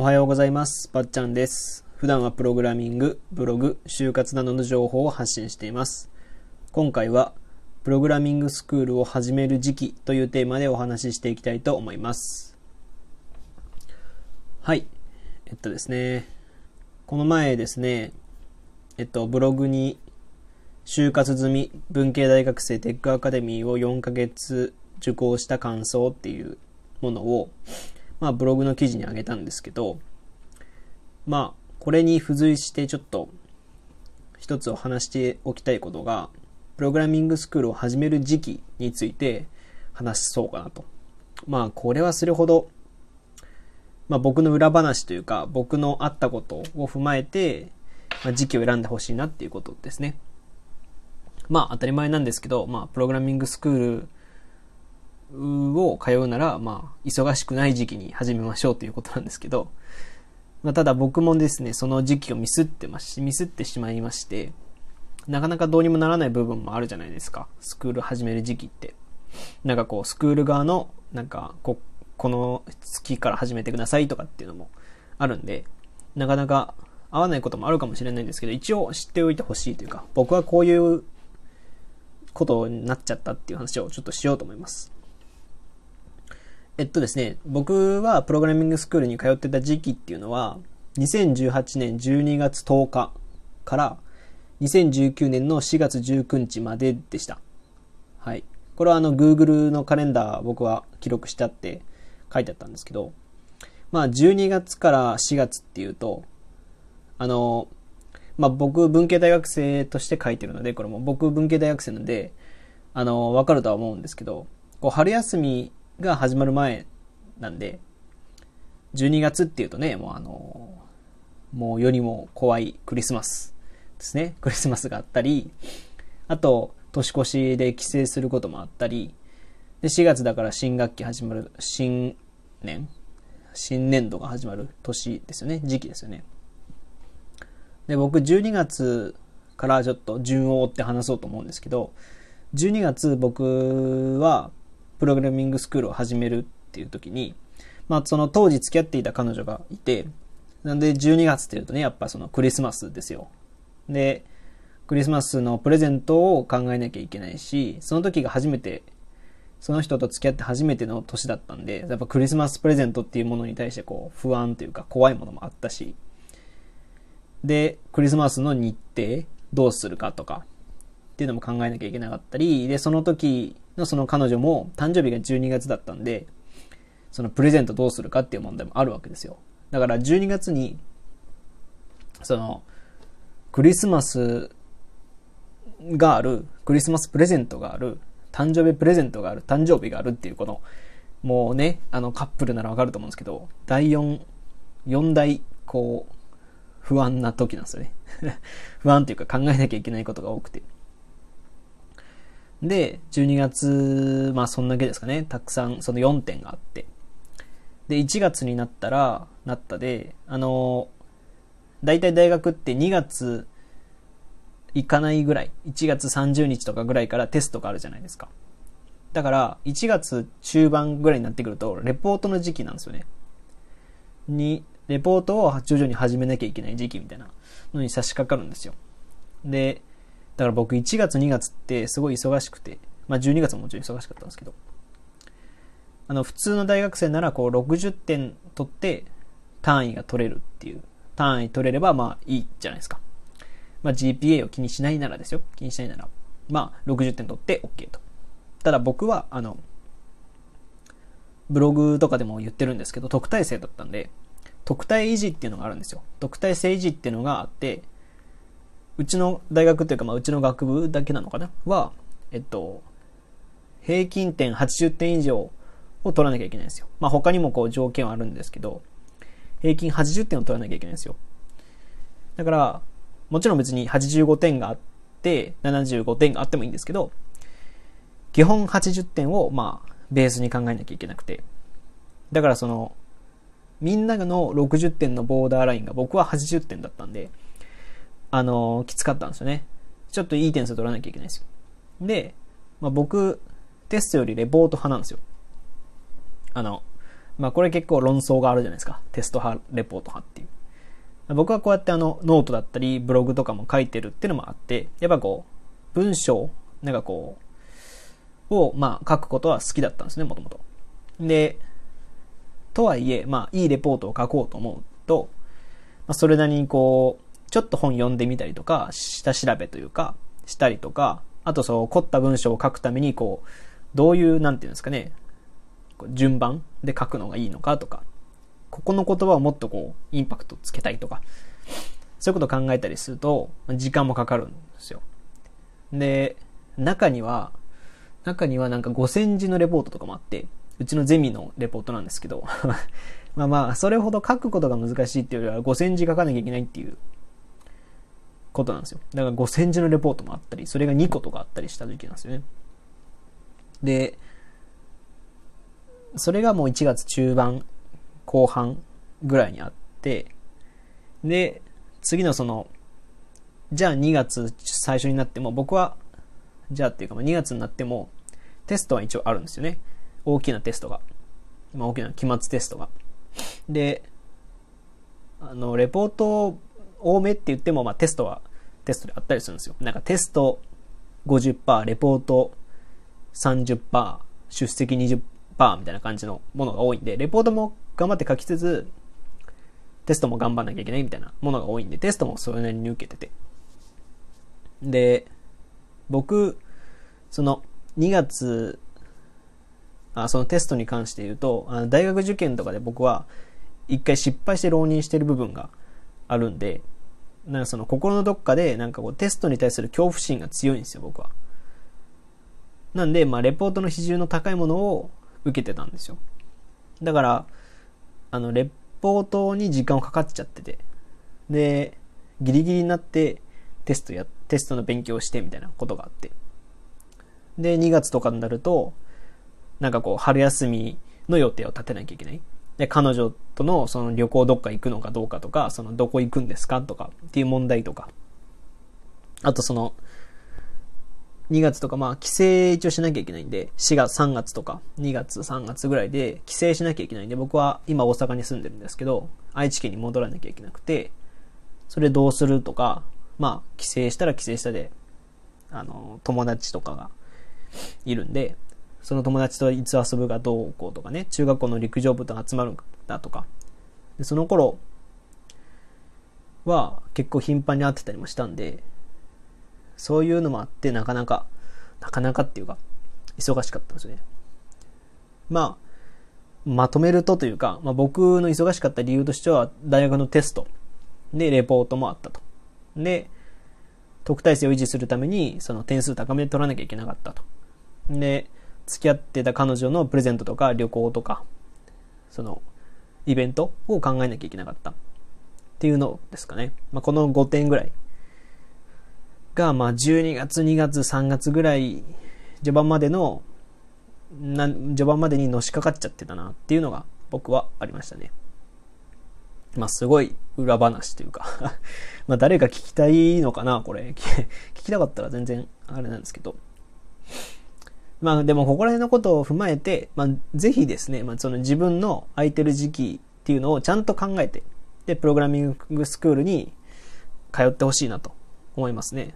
おはようございます。ばっちゃんです。普段はプログラミング、ブログ、就活などの情報を発信しています。今回は、プログラミングスクールを始める時期というテーマでお話ししていきたいと思います。はい。えっとですね、この前ですね、えっと、ブログに、就活済み文系大学生テックアカデミーを4ヶ月受講した感想っていうものを、まあ、ブログの記事にあげたんですけど、まあ、これに付随してちょっと一つお話しておきたいことが、プログラミングスクールを始める時期について話そうかなと。まあ、これはそれほど、まあ僕の裏話というか、僕のあったことを踏まえて、まあ、時期を選んでほしいなっていうことですね。まあ当たり前なんですけど、まあプログラミングスクールを通うなら、まあ忙しくない時期に始めましょうということなんですけど、まあただ僕もですね、その時期をミスってまし、ミスってしまいまして、なかなかどうにもならない部分もあるじゃないですか。スクール始める時期って。なんかこう、スクール側の、なんかこ、この月から始めてくださいとかっていうのもあるんで、なかなか合わないこともあるかもしれないんですけど、一応知っておいてほしいというか、僕はこういうことになっちゃったっていう話をちょっとしようと思います。えっとですね、僕はプログラミングスクールに通ってた時期っていうのは、2018年12月10日から2019年の4月19日まででした。はい。これはあの Google のカレンダー僕は記録してあって書いてあったんですけど、まあ12月から4月っていうと、あの、まあ僕文系大学生として書いてるので、これも僕文系大学生なんで、あの、わかるとは思うんですけど、こう春休みが始まる前なんで、12月っていうとね、もうあの、もう世にも怖いクリスマスですね。クリスマスがあったり、あと、年越しで帰省することもあったり、で、4月だから新学期始まる、新年？新年度が始まる年ですよね。時期ですよね。で、僕12月からちょっと順を追って話そうと思うんですけど、12月僕はプログラミングスクールを始めるっていう時に、まあその当時付き合っていた彼女がいて、なんで12月っていうとね、やっぱそのクリスマスですよ。で、クリスマスのプレゼントを考えなきゃいけないし、その時が初めて、その人と付き合って初めての年だったんで、やっぱクリスマスプレゼントっていうものに対してこう不安というか怖いものもあったし、で、クリスマスの日程どうするかとかっていうのも考えなきゃいけなかったり、で、その時のその彼女も誕生日が12月だったんで、そのプレゼントどうするかっていう問題もあるわけですよ。だから12月に、その、クリスマスがある、クリスマスプレゼントがある、誕生日プレゼントがある、誕生日があるっていうこの、もうね、あのカップルならわかると思うんですけど、第4、4大、こう、不安な時なんですよね。不安っていうか考えなきゃいけないことが多くて。で、12月、まあそんだけですかね、たくさんその4点があって。で、1月になったら、なったで、あの、大体大学って2月行かないぐらい、1月30日とかぐらいからテストがあるじゃないですか。だから、1月中盤ぐらいになってくると、レポートの時期なんですよね。に、レポートを徐々に始めなきゃいけない時期みたいなのに差し掛かるんですよ。で、だから僕1月2月ってすごい忙しくて、まあ12月ももちろん忙しかったんですけど、あの普通の大学生ならこう60点取って単位が取れるっていう、単位取れればまあいいじゃないですか。まあ GPA を気にしないならですよ。気にしないなら。まあ60点取って OK と。ただ僕はあの、ブログとかでも言ってるんですけど、特待生だったんで、特待維持っていうのがあるんですよ。特待生維持っていうのがあって、うちの大学というか、まあ、うちの学部だけなのかな？は、えっと、平均点80点以上を取らなきゃいけないんですよ。まあ、他にもこう条件はあるんですけど、平均80点を取らなきゃいけないんですよ。だから、もちろん別に85点があって、75点があってもいいんですけど、基本80点を、まあ、ベースに考えなきゃいけなくて。だからその、みんなの60点のボーダーラインが僕は80点だったんで、あの、きつかったんですよね。ちょっといい点数取らなきゃいけないんですよ。で、まあ、僕、テストよりレポート派なんですよ。あの、まあこれ結構論争があるじゃないですか。テスト派、レポート派っていう。僕はこうやってあの、ノートだったり、ブログとかも書いてるっていうのもあって、やっぱこう、文章、なんかこう、を、まあ書くことは好きだったんですね、もともと。で、とはいえ、まあいいレポートを書こうと思うと、まあ、それなりにこう、ちょっと本読んでみたりとか、下調べというか、したりとか、あとそう、凝った文章を書くために、こう、どういう、なんていうんですかね、順番で書くのがいいのかとか、ここの言葉をもっとこう、インパクトつけたいとか、そういうことを考えたりすると、時間もかかるんですよ。で、中には、中にはなんか5000字のレポートとかもあって、うちのゼミのレポートなんですけど、まあまあ、それほど書くことが難しいっていうよりは5000字書かなきゃいけないっていうことなんですよ。だから5000字のレポートもあったり、それが2個とかあったりした時期なんですよね。で、それがもう1月中盤、後半ぐらいにあって、で、次のその、じゃあ2月最初になっても、僕は、じゃあっていうか2月になっても、テストは一応あるんですよね。大きなテストが。まあ大きな期末テストが。で、あの、レポート多めって言っても、まあテストはテストであったりするんですよ。なんかテスト50%、レポート30%、出席20%みたいな感じのものが多いんで、レポートも頑張って書きつつ、テストも頑張んなきゃいけないみたいなものが多いんで、テストもそれなりに受けてて。で、僕、その2月、あそのテストに関して言うと、あの大学受験とかで僕は一回失敗して浪人してる部分があるんで、なんかその心のどっかでなんかこうテストに対する恐怖心が強いんですよ、僕は。なんで、まあレポートの比重の高いものを受けてたんですよ。だから、あの、レポートに時間をかかっちゃってて、で、ギリギリになってテストや、テストの勉強をしてみたいなことがあって。で、2月とかになると、なんかこう、春休みの予定を立てなきゃいけない。で、彼女とのその旅行どっか行くのかどうかとか、そのどこ行くんですかとかっていう問題とか。あとその、2月とか、まあ、帰省一応しなきゃいけないんで、4月、3月とか、2月、3月ぐらいで帰省しなきゃいけないんで、僕は今大阪に住んでるんですけど、愛知県に戻らなきゃいけなくて、それどうするとか、まあ、帰省したら帰省したで、あの、友達とかがいるんで、その友達といつ遊ぶがどうこうとかね、中学校の陸上部と集まるんだとか、でその頃は結構頻繁に会ってたりもしたんで、そういうのもあって、なかなか、なかなかっていうか、忙しかったんですよね。まあ、まとめるとというか、まあ、僕の忙しかった理由としては、大学のテストでレポートもあったと。で、特待生を維持するために、その点数高めで取らなきゃいけなかったと。で、付き合ってた彼女のプレゼントとか旅行とか、その、イベントを考えなきゃいけなかった。っていうのですかね。まあ、この5点ぐらいが、まあ、12月、2月、3月ぐらい、序盤までの、な、序盤までにのしかかっちゃってたなっていうのが僕はありましたね。まあ、すごい裏話というか まあ、誰か聞きたいのかなこれ。聞きたかったら全然あれなんですけど。まあ、でもここら辺のことを踏まえて、まあ、ぜひですね、まあ、その自分の空いてる時期っていうのをちゃんと考えて、で、プログラミングスクールに通ってほしいなと思いますね。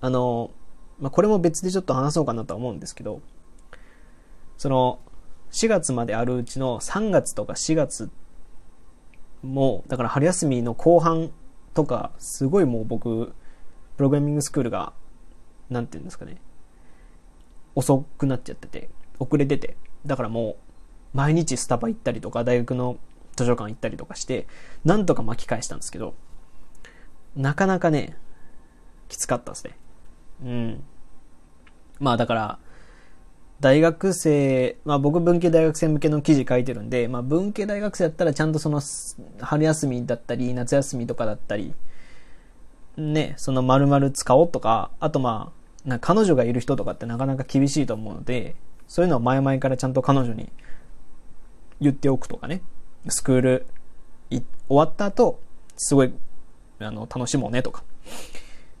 あの、まあ、これも別でちょっと話そうかなとは思うんですけど、その、4月まであるうちの3月とか4月も、だから春休みの後半とか、すごいもう僕、プログラミングスクールが、なんていうんですかね、遅くなっちゃってて、遅れてて、だからもう、毎日スタバ行ったりとか、大学の図書館行ったりとかして、なんとか巻き返したんですけど、なかなかね、きつかったですね。うん。まあだから、大学生、まあ僕文系大学生向けの記事書いてるんで、まあ文系大学生だったらちゃんとその春休みだったり、夏休みとかだったり、ね、その丸々使おうとか、あとまあ、な彼女がいる人とかってなかなか厳しいと思うので、そういうのを前々からちゃんと彼女に言っておくとかね、スクール終わった後、すごい、あの、楽しもうねとか。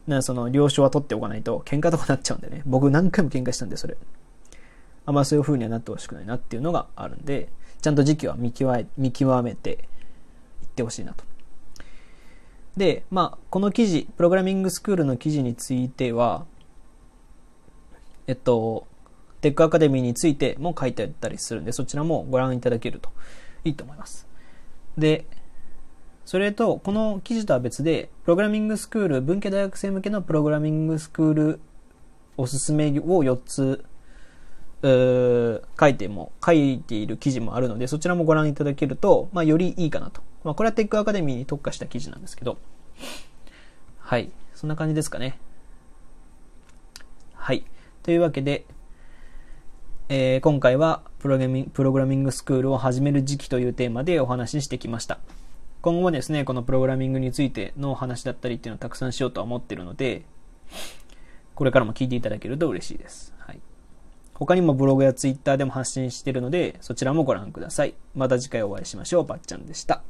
なその了承は取っておかないと喧嘩とかなっちゃうんでね。僕何回も喧嘩したんで、それ。あんまそういう風にはなってほしくないなっていうのがあるんで、ちゃんと時期は見極め見極めていってほしいなと。で、まあ、この記事、プログラミングスクールの記事については、えっと、テックアカデミーについても書いてあったりするんで、そちらもご覧いただけるといいと思います。で、それと、この記事とは別で、プログラミングスクール、文系大学生向けのプログラミングスクールおすすめを4つ、書いても、書いている記事もあるので、そちらもご覧いただけると、まあ、よりいいかなと。まあ、これはテックアカデミーに特化した記事なんですけど、はい。そんな感じですかね。はい。というわけで、えー、今回はプログラミプログラミングスクールを始める時期というテーマでお話ししてきました。今後もですね、このプログラミングについてのお話だったりっていうのをたくさんしようとは思ってるので、これからも聞いていただけると嬉しいです。はい。他にもブログやツイッターでも発信しているので、そちらもご覧ください。また次回お会いしましょう。ばっちゃんでした。